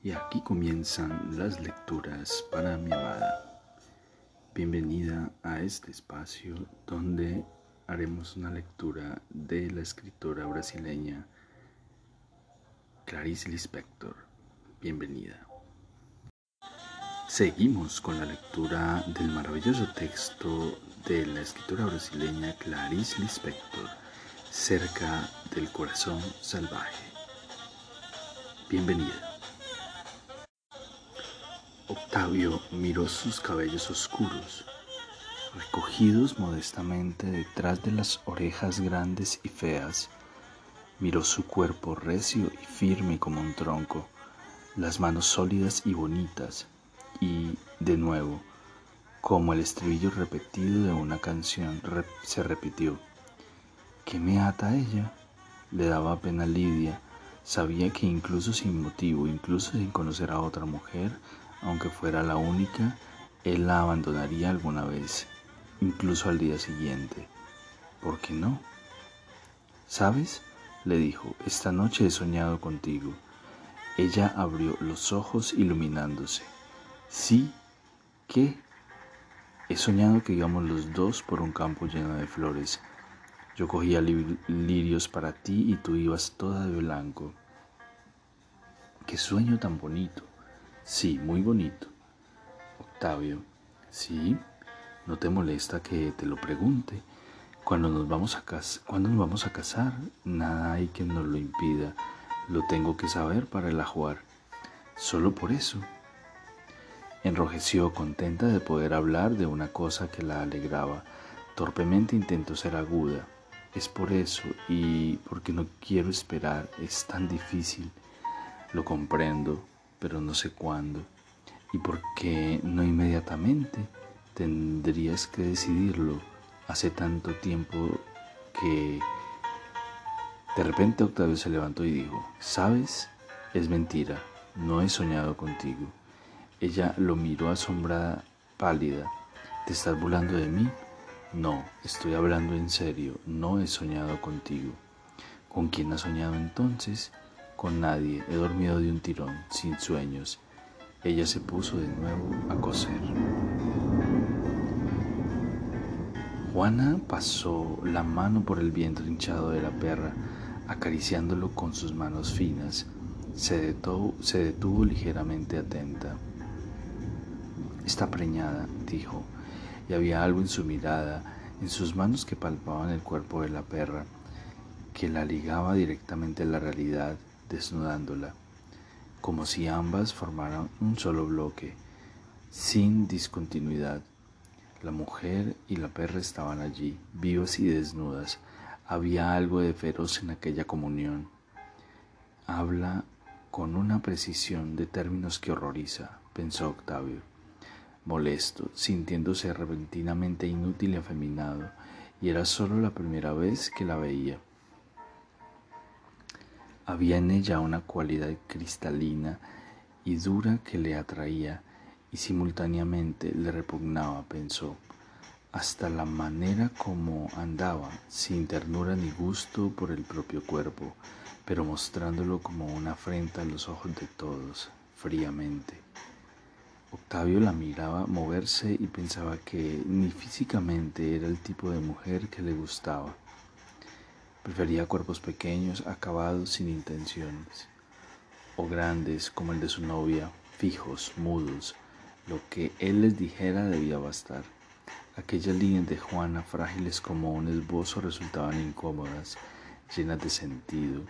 Y aquí comienzan las lecturas para mi amada. Bienvenida a este espacio donde haremos una lectura de la escritora brasileña Clarice Lispector. Bienvenida. Seguimos con la lectura del maravilloso texto de la escritora brasileña Clarice Lispector, Cerca del Corazón Salvaje. Bienvenida. Octavio miró sus cabellos oscuros, recogidos modestamente detrás de las orejas grandes y feas. Miró su cuerpo recio y firme como un tronco, las manos sólidas y bonitas, y, de nuevo, como el estribillo repetido de una canción se repitió. ¿Qué me ata a ella? Le daba pena Lidia. Sabía que incluso sin motivo, incluso sin conocer a otra mujer, aunque fuera la única, él la abandonaría alguna vez, incluso al día siguiente. ¿Por qué no? ¿Sabes? le dijo, esta noche he soñado contigo. Ella abrió los ojos iluminándose. Sí, ¿qué? He soñado que íbamos los dos por un campo lleno de flores. Yo cogía lirios para ti y tú ibas toda de blanco. Qué sueño tan bonito. Sí, muy bonito. Octavio, sí, no te molesta que te lo pregunte. Cuando nos vamos a casar, ¿cuándo nos vamos a casar? Nada hay que nos lo impida. Lo tengo que saber para el ajuar. Solo por eso. Enrojeció contenta de poder hablar de una cosa que la alegraba. Torpemente intentó ser aguda. Es por eso y porque no quiero esperar. Es tan difícil. Lo comprendo pero no sé cuándo. ¿Y por qué no inmediatamente? Tendrías que decidirlo. Hace tanto tiempo que... De repente Octavio se levantó y dijo, ¿sabes? Es mentira, no he soñado contigo. Ella lo miró asombrada, pálida. ¿Te estás burlando de mí? No, estoy hablando en serio, no he soñado contigo. ¿Con quién has soñado entonces? Con nadie, he dormido de un tirón, sin sueños. Ella se puso de nuevo a coser. Juana pasó la mano por el vientre hinchado de la perra, acariciándolo con sus manos finas. Se detuvo, se detuvo ligeramente atenta. Está preñada, dijo, y había algo en su mirada, en sus manos que palpaban el cuerpo de la perra, que la ligaba directamente a la realidad desnudándola, como si ambas formaran un solo bloque, sin discontinuidad. La mujer y la perra estaban allí, vivas y desnudas. Había algo de feroz en aquella comunión. Habla con una precisión de términos que horroriza, pensó Octavio, molesto, sintiéndose repentinamente inútil y afeminado, y era solo la primera vez que la veía. Había en ella una cualidad cristalina y dura que le atraía y simultáneamente le repugnaba, pensó, hasta la manera como andaba, sin ternura ni gusto por el propio cuerpo, pero mostrándolo como una afrenta a los ojos de todos, fríamente. Octavio la miraba moverse y pensaba que ni físicamente era el tipo de mujer que le gustaba. Prefería cuerpos pequeños, acabados sin intenciones, o grandes como el de su novia, fijos, mudos. Lo que él les dijera debía bastar. Aquellas líneas de Juana, frágiles como un esbozo, resultaban incómodas, llenas de sentido,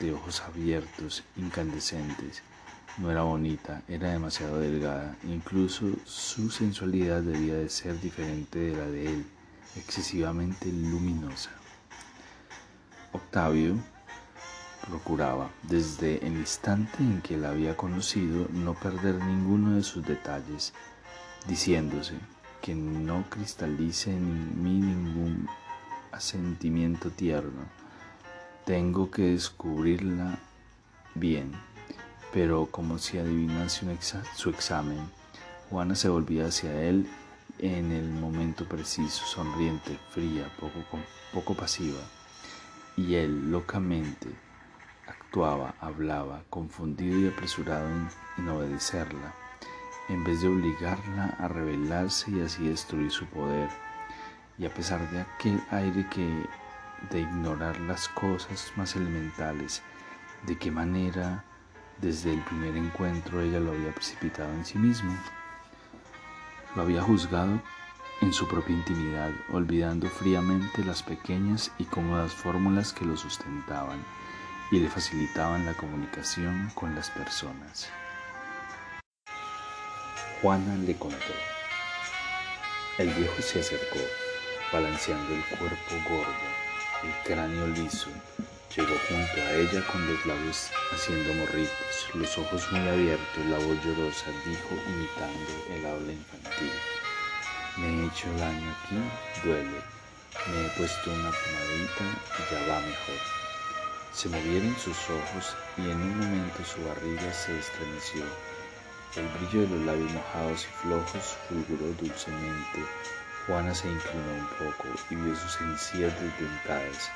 de ojos abiertos, incandescentes. No era bonita, era demasiado delgada, incluso su sensualidad debía de ser diferente de la de él, excesivamente luminosa. Octavio procuraba, desde el instante en que la había conocido, no perder ninguno de sus detalles, diciéndose que no cristalice en mí ningún asentimiento tierno. Tengo que descubrirla bien, pero como si adivinase su examen, Juana se volvía hacia él en el momento preciso, sonriente, fría, poco, poco pasiva y él locamente, actuaba, hablaba, confundido y apresurado en, obedecerla, en vez de obligarla a rebelarse y así destruir su poder. Y a pesar de aquel aire que de ignorar las cosas más elementales, de qué manera desde el primer encuentro ella lo había precipitado en sí mismo. Lo había juzgado en su propia intimidad, olvidando fríamente las pequeñas y cómodas fórmulas que lo sustentaban y le facilitaban la comunicación con las personas. Juana le contó. El viejo se acercó, balanceando el cuerpo gordo, el cráneo liso, Llegó junto a ella con los labios haciendo morritos, los ojos muy abiertos, la voz llorosa, dijo imitando el habla infantil. Me he hecho daño aquí, duele. Me he puesto una pomadita y ya va mejor. Se movieron sus ojos y en un momento su barriga se estremeció. El brillo de los labios mojados y flojos fulguró dulcemente. Juana se inclinó un poco y vio sus encías desdentadas.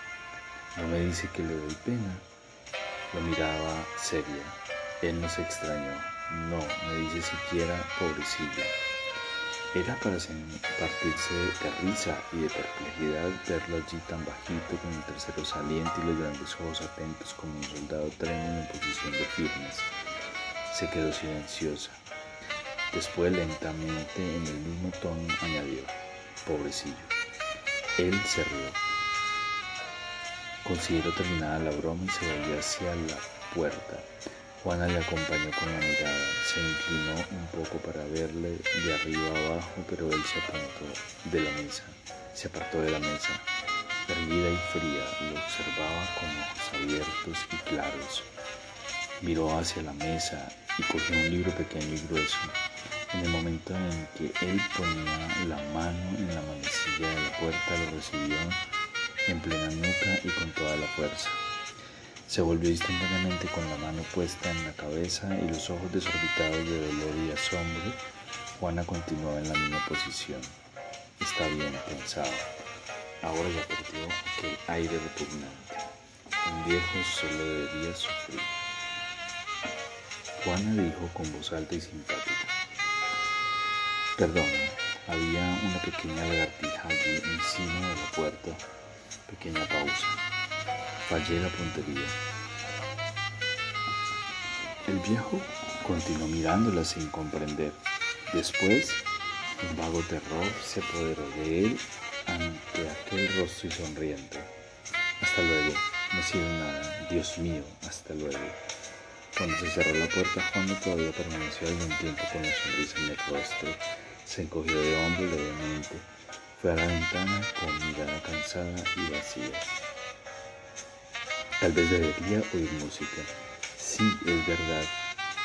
No me dice que le doy pena. Lo miraba seria. Él no se extrañó. No, me dice siquiera pobrecilla. Era para partirse de risa y de perplejidad verlo allí tan bajito con el tercero saliente y los grandes ojos atentos como un soldado trémulo en posición de firmes. Se quedó silenciosa. Después lentamente en el mismo tono añadió, pobrecillo. Él se rió. Consideró terminada la broma y se volvió hacia la puerta. Juana le acompañó con la mirada. Se inclinó un poco para verle de arriba abajo, pero él se apartó de la mesa. Se apartó de la mesa. Erguida y fría, lo observaba con ojos abiertos y claros. Miró hacia la mesa y cogió un libro pequeño y grueso. En el momento en que él ponía la mano en la manecilla de la puerta, lo recibió en plena nuca y con toda la fuerza. Se volvió instantáneamente con la mano puesta en la cabeza y los ojos desorbitados de dolor y asombro. Juana continuaba en la misma posición. Está bien, pensaba. Ahora ya perdió aquel aire repugnante. Un viejo solo debería sufrir. Juana dijo con voz alta y simpática. Perdón, había una pequeña lagartija allí encima de la puerta Pequeña pausa. Fallé la puntería. El viejo continuó mirándola sin comprender. Después, un vago terror se apoderó de él ante aquel rostro y sonriente. Hasta luego, no sido nada. Dios mío, hasta luego. Cuando se cerró la puerta, Juan todavía permaneció algún tiempo con la sonrisa en el rostro. Se encogió de hombro levemente fue a la ventana con mirada cansada y vacía. Tal vez debería oír música. Sí, es verdad.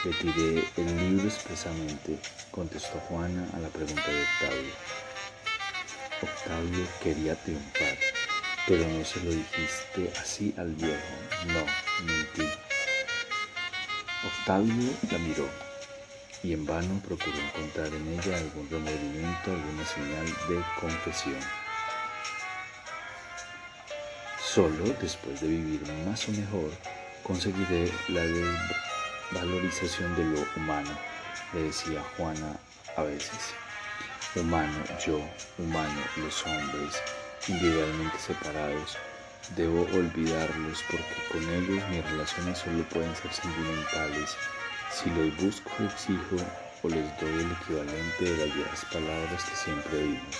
Retiré el libro expresamente, contestó Juana a la pregunta de Octavio. Octavio quería triunfar, pero no se lo dijiste así al viejo. No, mentí. Octavio la miró y en vano procuró encontrar en ella algún remordimiento, alguna señal de confesión. Solo después de vivir más o mejor conseguiré la valorización de lo humano, le decía Juana a veces. Humano yo, humano los hombres, individualmente separados, debo olvidarlos porque con ellos mis relaciones solo pueden ser sentimentales si los busco, exijo o les doy el equivalente de las viejas palabras que siempre oímos.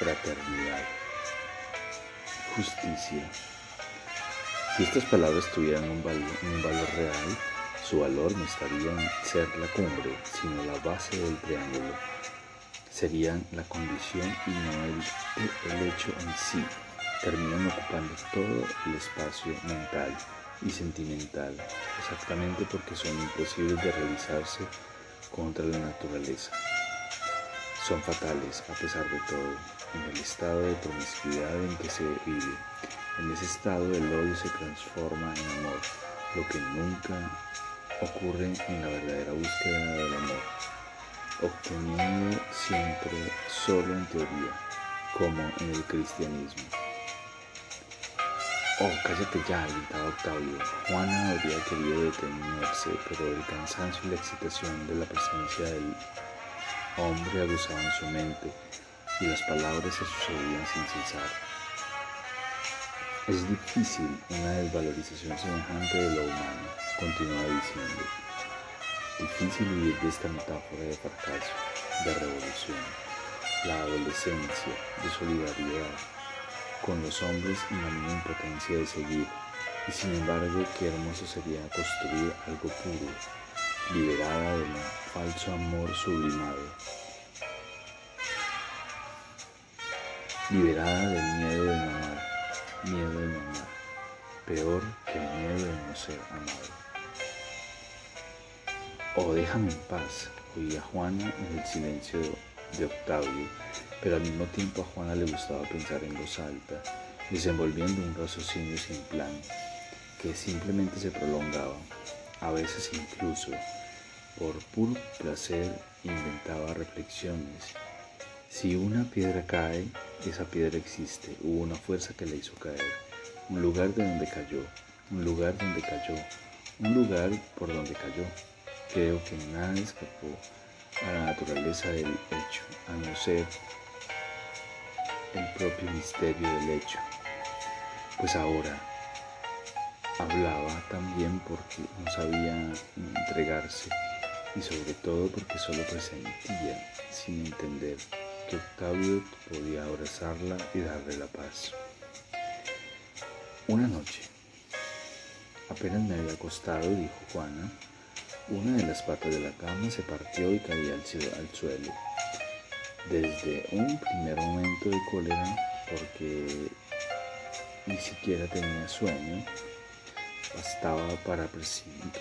Fraternidad. Justicia. Si estas palabras tuvieran un valor, un valor real, su valor no estaría en ser la cumbre, sino la base del triángulo. Serían la condición y no el, el hecho en sí. Terminan ocupando todo el espacio mental y sentimental, exactamente porque son imposibles de realizarse contra la naturaleza. Son fatales a pesar de todo, en el estado de promiscuidad en que se vive. En ese estado el odio se transforma en amor, lo que nunca ocurre en la verdadera búsqueda del amor, obtenido siempre solo en teoría, como en el cristianismo. Oh, cállate ya, gritaba Octavio. Juana habría querido detenerse, pero el cansancio y la excitación de la presencia del hombre abusaban su mente y las palabras se sucedían sin cesar. Es difícil una desvalorización semejante de lo humano, continuaba diciendo. Difícil vivir de esta metáfora de fracaso, de revolución, la adolescencia, de solidaridad, con los hombres y la misma impotencia de seguir. Y sin embargo, qué hermoso sería construir algo puro, liberada del falso amor sublimado, liberada del miedo de no amar, miedo de no amar, peor que el miedo de no ser amado. Oh, déjame en paz, oía Juana en el silencio de Octavio pero al mismo tiempo a Juana le gustaba pensar en voz alta, desenvolviendo un raciocinio sin plan, que simplemente se prolongaba, a veces incluso, por puro placer, inventaba reflexiones. Si una piedra cae, esa piedra existe, hubo una fuerza que la hizo caer, un lugar de donde cayó, un lugar donde cayó, un lugar por donde cayó. Creo que nada escapó a la naturaleza del hecho, a no ser el propio misterio del hecho. Pues ahora hablaba también porque no sabía entregarse y sobre todo porque solo presentía, sin entender, que Octavio podía abrazarla y darle la paz. Una noche, apenas me había acostado, dijo Juana, una de las patas de la cama se partió y caía al, al suelo desde un primer momento de cólera porque ni siquiera tenía sueño, bastaba para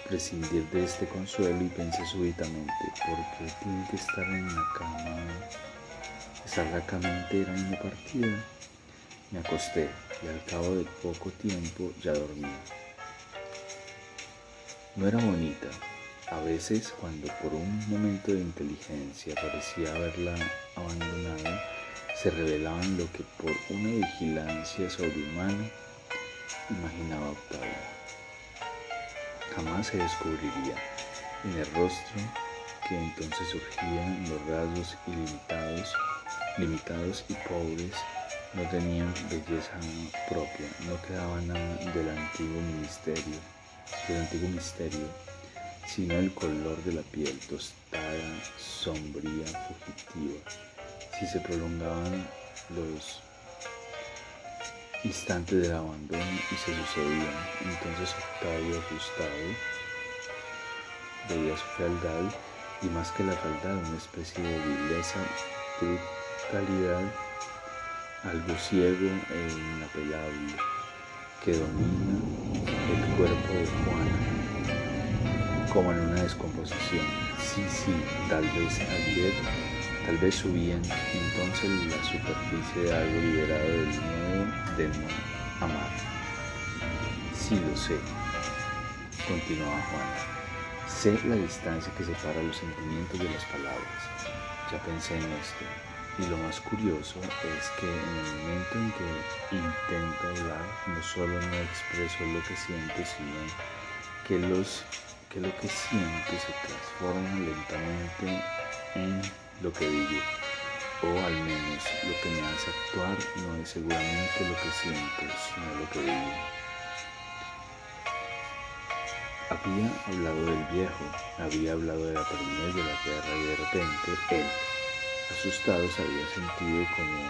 prescindir de este consuelo y pensé súbitamente, ¿por qué tiene que estar en la cama, estar la cama entera y no partida? Me acosté y al cabo de poco tiempo ya dormía. No era bonita, a veces, cuando por un momento de inteligencia parecía haberla abandonado, se revelaban lo que por una vigilancia sobrehumana imaginaba Octavio. Jamás se descubriría en el rostro que entonces surgían los rasgos ilimitados, limitados y pobres, no tenían belleza propia, no quedaba nada del antiguo ministerio, del antiguo misterio sino el color de la piel tostada, sombría, fugitiva. Si se prolongaban los instantes del abandono y se sucedían, entonces Octavio asustado veía su fealdad y más que la fealdad una especie de vileza, brutalidad, algo ciego e inapelable que domina el cuerpo de Juana como en una descomposición. Sí, sí, tal vez ayer, tal vez subían entonces la superficie de algo liberado del miedo de no amar. Sí lo sé, continuaba Juan. Sé la distancia que separa los sentimientos de las palabras. Ya pensé en esto. Y lo más curioso es que en el momento en que intento hablar, no solo no expreso lo que siento, sino que los que lo que siento se transforma lentamente en lo que digo, o al menos lo que me hace actuar no es seguramente lo que siento, sino lo que digo. Había hablado del viejo, había hablado de la terminal de la guerra y de repente él, asustado, se había sentido como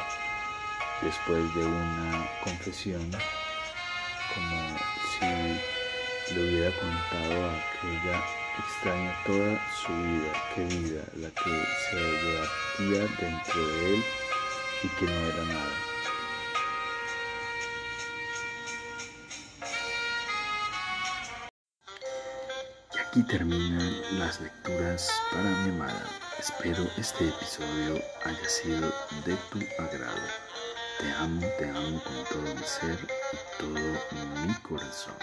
después de una confesión, como si le hubiera contado a aquella extraña toda su vida, qué vida, la que se debatía dentro de él y que no era nada. Y aquí terminan las lecturas para mi amada. Espero este episodio haya sido de tu agrado. Te amo, te amo con todo mi ser y todo mi corazón.